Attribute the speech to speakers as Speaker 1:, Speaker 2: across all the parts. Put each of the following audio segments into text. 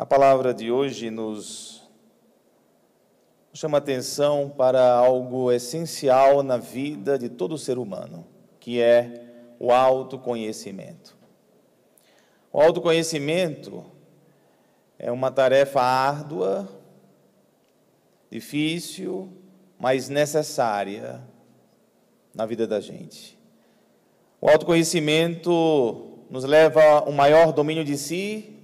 Speaker 1: A palavra de hoje nos chama atenção para algo essencial na vida de todo ser humano, que é o autoconhecimento. O autoconhecimento é uma tarefa árdua, difícil, mas necessária na vida da gente. O autoconhecimento nos leva a um maior domínio de si,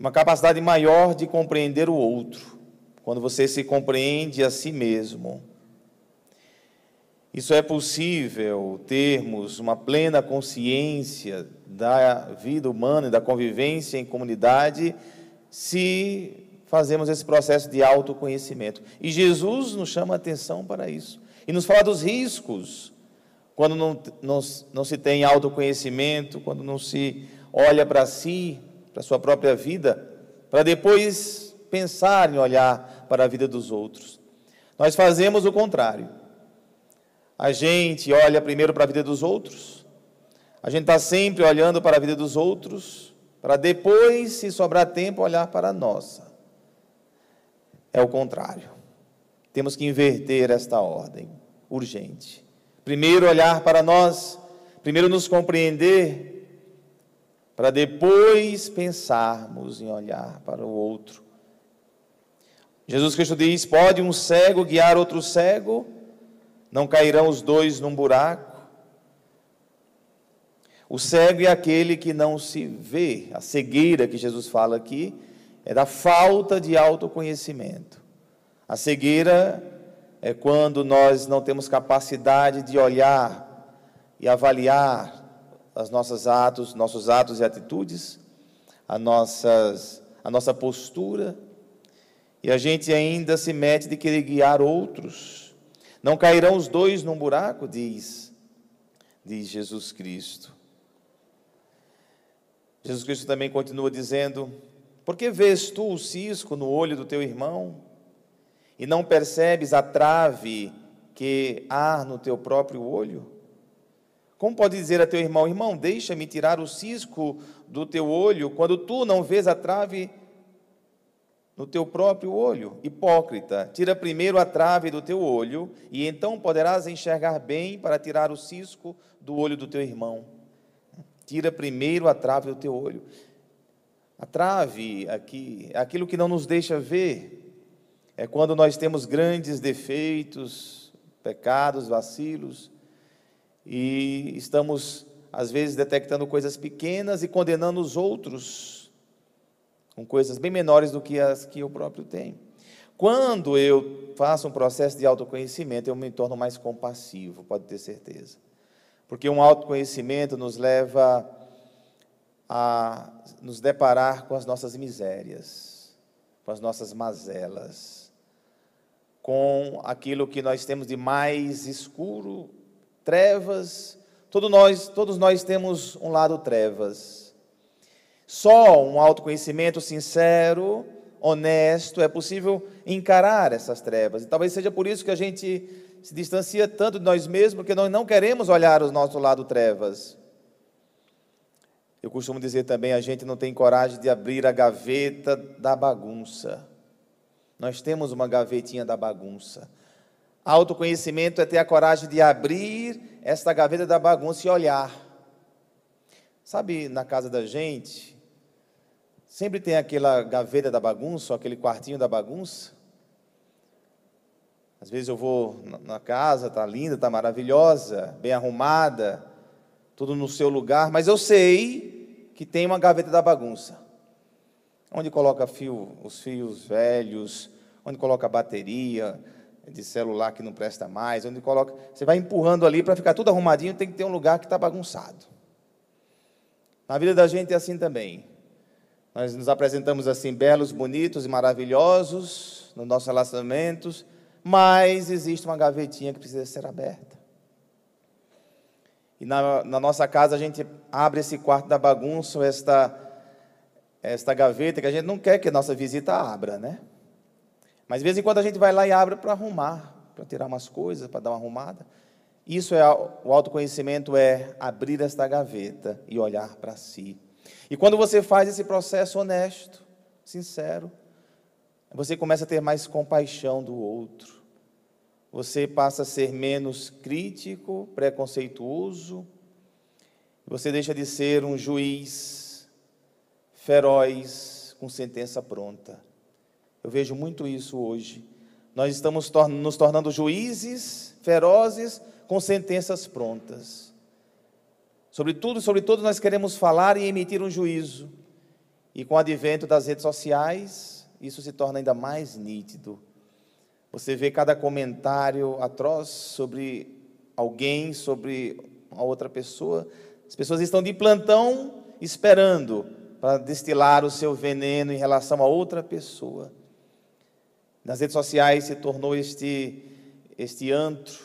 Speaker 1: uma capacidade maior de compreender o outro, quando você se compreende a si mesmo. Isso é possível termos uma plena consciência da vida humana e da convivência em comunidade se fazemos esse processo de autoconhecimento. E Jesus nos chama a atenção para isso. E nos fala dos riscos quando não, não, não se tem autoconhecimento, quando não se olha para si, para a sua própria vida, para depois pensar em olhar para a vida dos outros. Nós fazemos o contrário. A gente olha primeiro para a vida dos outros, a gente está sempre olhando para a vida dos outros, para depois, se sobrar tempo, olhar para a nossa. É o contrário. Temos que inverter esta ordem urgente. Primeiro olhar para nós, primeiro nos compreender, para depois pensarmos em olhar para o outro. Jesus Cristo diz: Pode um cego guiar outro cego? Não cairão os dois num buraco? O cego é aquele que não se vê. A cegueira que Jesus fala aqui é da falta de autoconhecimento. A cegueira é quando nós não temos capacidade de olhar e avaliar as nossos atos, nossos atos e atitudes, a, nossas, a nossa postura, e a gente ainda se mete de querer guiar outros. Não cairão os dois num buraco, diz, diz Jesus Cristo. Jesus Cristo também continua dizendo: Por que vês tu o cisco no olho do teu irmão? e não percebes a trave que há no teu próprio olho? Como pode dizer a teu irmão, irmão, deixa-me tirar o cisco do teu olho, quando tu não vês a trave no teu próprio olho? Hipócrita, tira primeiro a trave do teu olho, e então poderás enxergar bem para tirar o cisco do olho do teu irmão. Tira primeiro a trave do teu olho. A trave aqui é aquilo que não nos deixa ver, é quando nós temos grandes defeitos, pecados, vacilos, e estamos, às vezes, detectando coisas pequenas e condenando os outros com coisas bem menores do que as que eu próprio tenho. Quando eu faço um processo de autoconhecimento, eu me torno mais compassivo, pode ter certeza. Porque um autoconhecimento nos leva a nos deparar com as nossas misérias, com as nossas mazelas com aquilo que nós temos de mais escuro, trevas. Todos nós, todos nós temos um lado trevas. Só um autoconhecimento sincero, honesto, é possível encarar essas trevas. E talvez seja por isso que a gente se distancia tanto de nós mesmos, porque nós não queremos olhar o nosso lado trevas. Eu costumo dizer também, a gente não tem coragem de abrir a gaveta da bagunça. Nós temos uma gavetinha da bagunça. Autoconhecimento é ter a coragem de abrir esta gaveta da bagunça e olhar. Sabe, na casa da gente, sempre tem aquela gaveta da bagunça, ou aquele quartinho da bagunça. Às vezes eu vou na casa, está linda, está maravilhosa, bem arrumada, tudo no seu lugar, mas eu sei que tem uma gaveta da bagunça onde coloca fio, os fios velhos, onde coloca bateria de celular que não presta mais, onde coloca. Você vai empurrando ali para ficar tudo arrumadinho, tem que ter um lugar que está bagunçado. Na vida da gente é assim também. Nós nos apresentamos assim, belos, bonitos e maravilhosos nos nossos relacionamentos, mas existe uma gavetinha que precisa ser aberta. E na, na nossa casa a gente abre esse quarto da bagunça, esta esta gaveta que a gente não quer que a nossa visita abra, né? Mas de vez em quando a gente vai lá e abre para arrumar, para tirar umas coisas, para dar uma arrumada. Isso é o autoconhecimento é abrir esta gaveta e olhar para si. E quando você faz esse processo honesto, sincero, você começa a ter mais compaixão do outro. Você passa a ser menos crítico, preconceituoso. Você deixa de ser um juiz feroz com sentença pronta. Eu vejo muito isso hoje. Nós estamos nos tornando juízes ferozes com sentenças prontas. Sobre tudo sobre todos nós queremos falar e emitir um juízo. E com o advento das redes sociais, isso se torna ainda mais nítido. Você vê cada comentário atroz sobre alguém, sobre uma outra pessoa. As pessoas estão de plantão esperando para destilar o seu veneno em relação a outra pessoa. Nas redes sociais se tornou este, este antro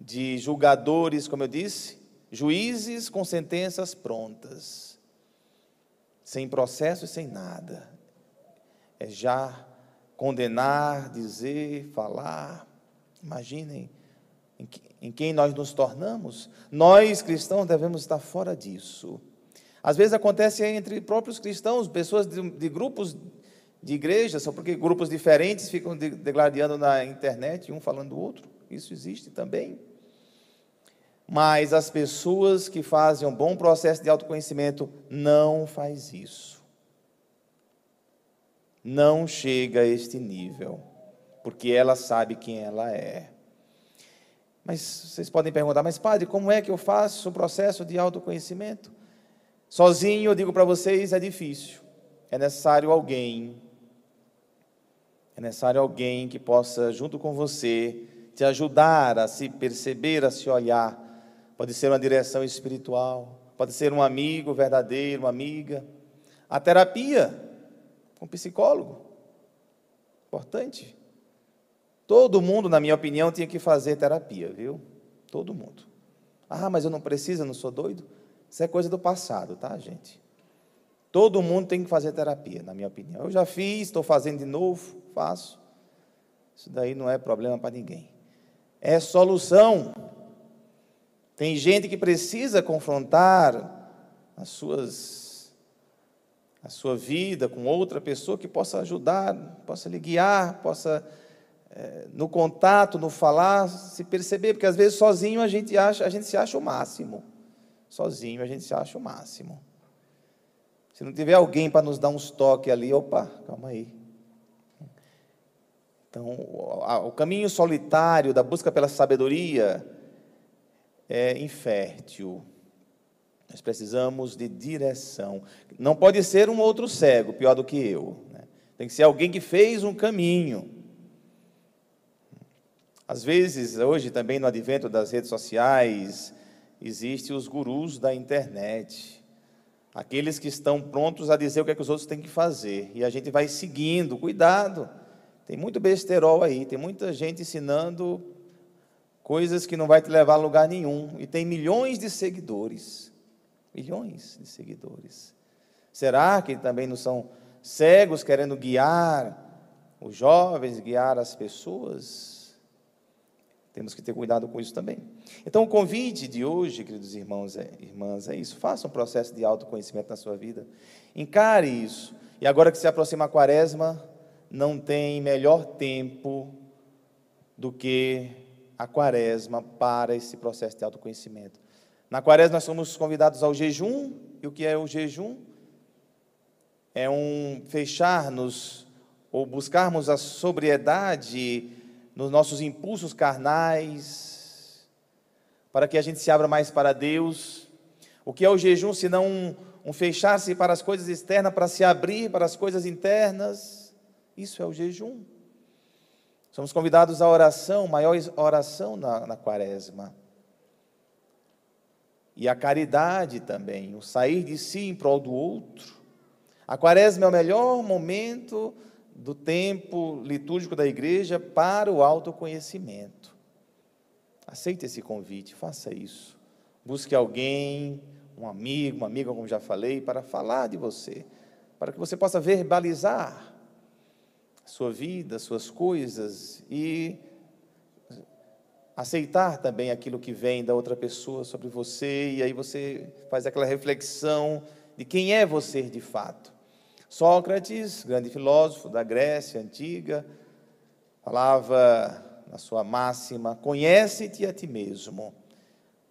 Speaker 1: de julgadores, como eu disse, juízes com sentenças prontas, sem processo e sem nada. É já condenar, dizer, falar. Imaginem em, em quem nós nos tornamos. Nós, cristãos, devemos estar fora disso. Às vezes acontece entre próprios cristãos, pessoas de, de grupos de igrejas, só porque grupos diferentes ficam degladiando na internet, um falando do outro. Isso existe também. Mas as pessoas que fazem um bom processo de autoconhecimento não faz isso. Não chega a este nível, porque ela sabe quem ela é. Mas vocês podem perguntar, mas padre, como é que eu faço o processo de autoconhecimento? Sozinho, eu digo para vocês, é difícil. É necessário alguém é necessário alguém que possa, junto com você, te ajudar a se perceber, a se olhar. Pode ser uma direção espiritual, pode ser um amigo verdadeiro, uma amiga. A terapia, um psicólogo. Importante. Todo mundo, na minha opinião, tinha que fazer terapia, viu? Todo mundo. Ah, mas eu não preciso, eu não sou doido. Isso é coisa do passado, tá, gente? Todo mundo tem que fazer terapia, na minha opinião. Eu já fiz, estou fazendo de novo faço. Isso daí não é problema para ninguém. É solução. Tem gente que precisa confrontar as suas a sua vida com outra pessoa que possa ajudar, possa lhe guiar, possa é, no contato, no falar, se perceber, porque às vezes sozinho a gente acha, a gente se acha o máximo. Sozinho a gente se acha o máximo. Se não tiver alguém para nos dar uns toques ali, opa, calma aí. Então, o caminho solitário da busca pela sabedoria é infértil. Nós precisamos de direção. Não pode ser um outro cego, pior do que eu. Né? Tem que ser alguém que fez um caminho. Às vezes, hoje também no advento das redes sociais, existem os gurus da internet. Aqueles que estão prontos a dizer o que, é que os outros têm que fazer. E a gente vai seguindo. Cuidado. Tem muito besterol aí, tem muita gente ensinando coisas que não vai te levar a lugar nenhum. E tem milhões de seguidores. Milhões de seguidores. Será que também não são cegos querendo guiar os jovens, guiar as pessoas? Temos que ter cuidado com isso também. Então, o convite de hoje, queridos irmãos e irmãs, é isso. Faça um processo de autoconhecimento na sua vida. Encare isso. E agora que se aproxima a quaresma, não tem melhor tempo do que a quaresma para esse processo de autoconhecimento. Na quaresma nós somos convidados ao jejum, e o que é o jejum? É um fechar-nos ou buscarmos a sobriedade nos nossos impulsos carnais, para que a gente se abra mais para Deus. O que é o jejum, senão um, um fechar-se para as coisas externas, para se abrir para as coisas internas? Isso é o jejum. Somos convidados à oração, maior oração na, na quaresma. E a caridade também, o sair de si em prol do outro. A quaresma é o melhor momento do tempo litúrgico da igreja para o autoconhecimento. Aceite esse convite, faça isso. Busque alguém, um amigo, uma amiga, como já falei, para falar de você, para que você possa verbalizar sua vida, suas coisas e aceitar também aquilo que vem da outra pessoa sobre você, e aí você faz aquela reflexão de quem é você de fato. Sócrates, grande filósofo da Grécia antiga, falava na sua máxima: conhece-te a ti mesmo.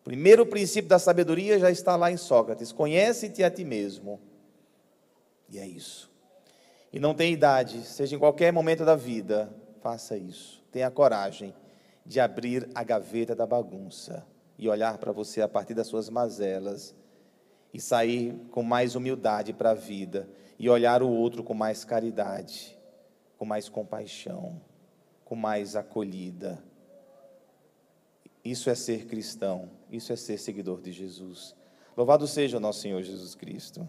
Speaker 1: O primeiro princípio da sabedoria já está lá em Sócrates: conhece-te a ti mesmo. E é isso. E não tem idade, seja em qualquer momento da vida, faça isso. Tenha coragem de abrir a gaveta da bagunça e olhar para você a partir das suas mazelas e sair com mais humildade para a vida e olhar o outro com mais caridade, com mais compaixão, com mais acolhida. Isso é ser cristão, isso é ser seguidor de Jesus. Louvado seja o nosso Senhor Jesus Cristo.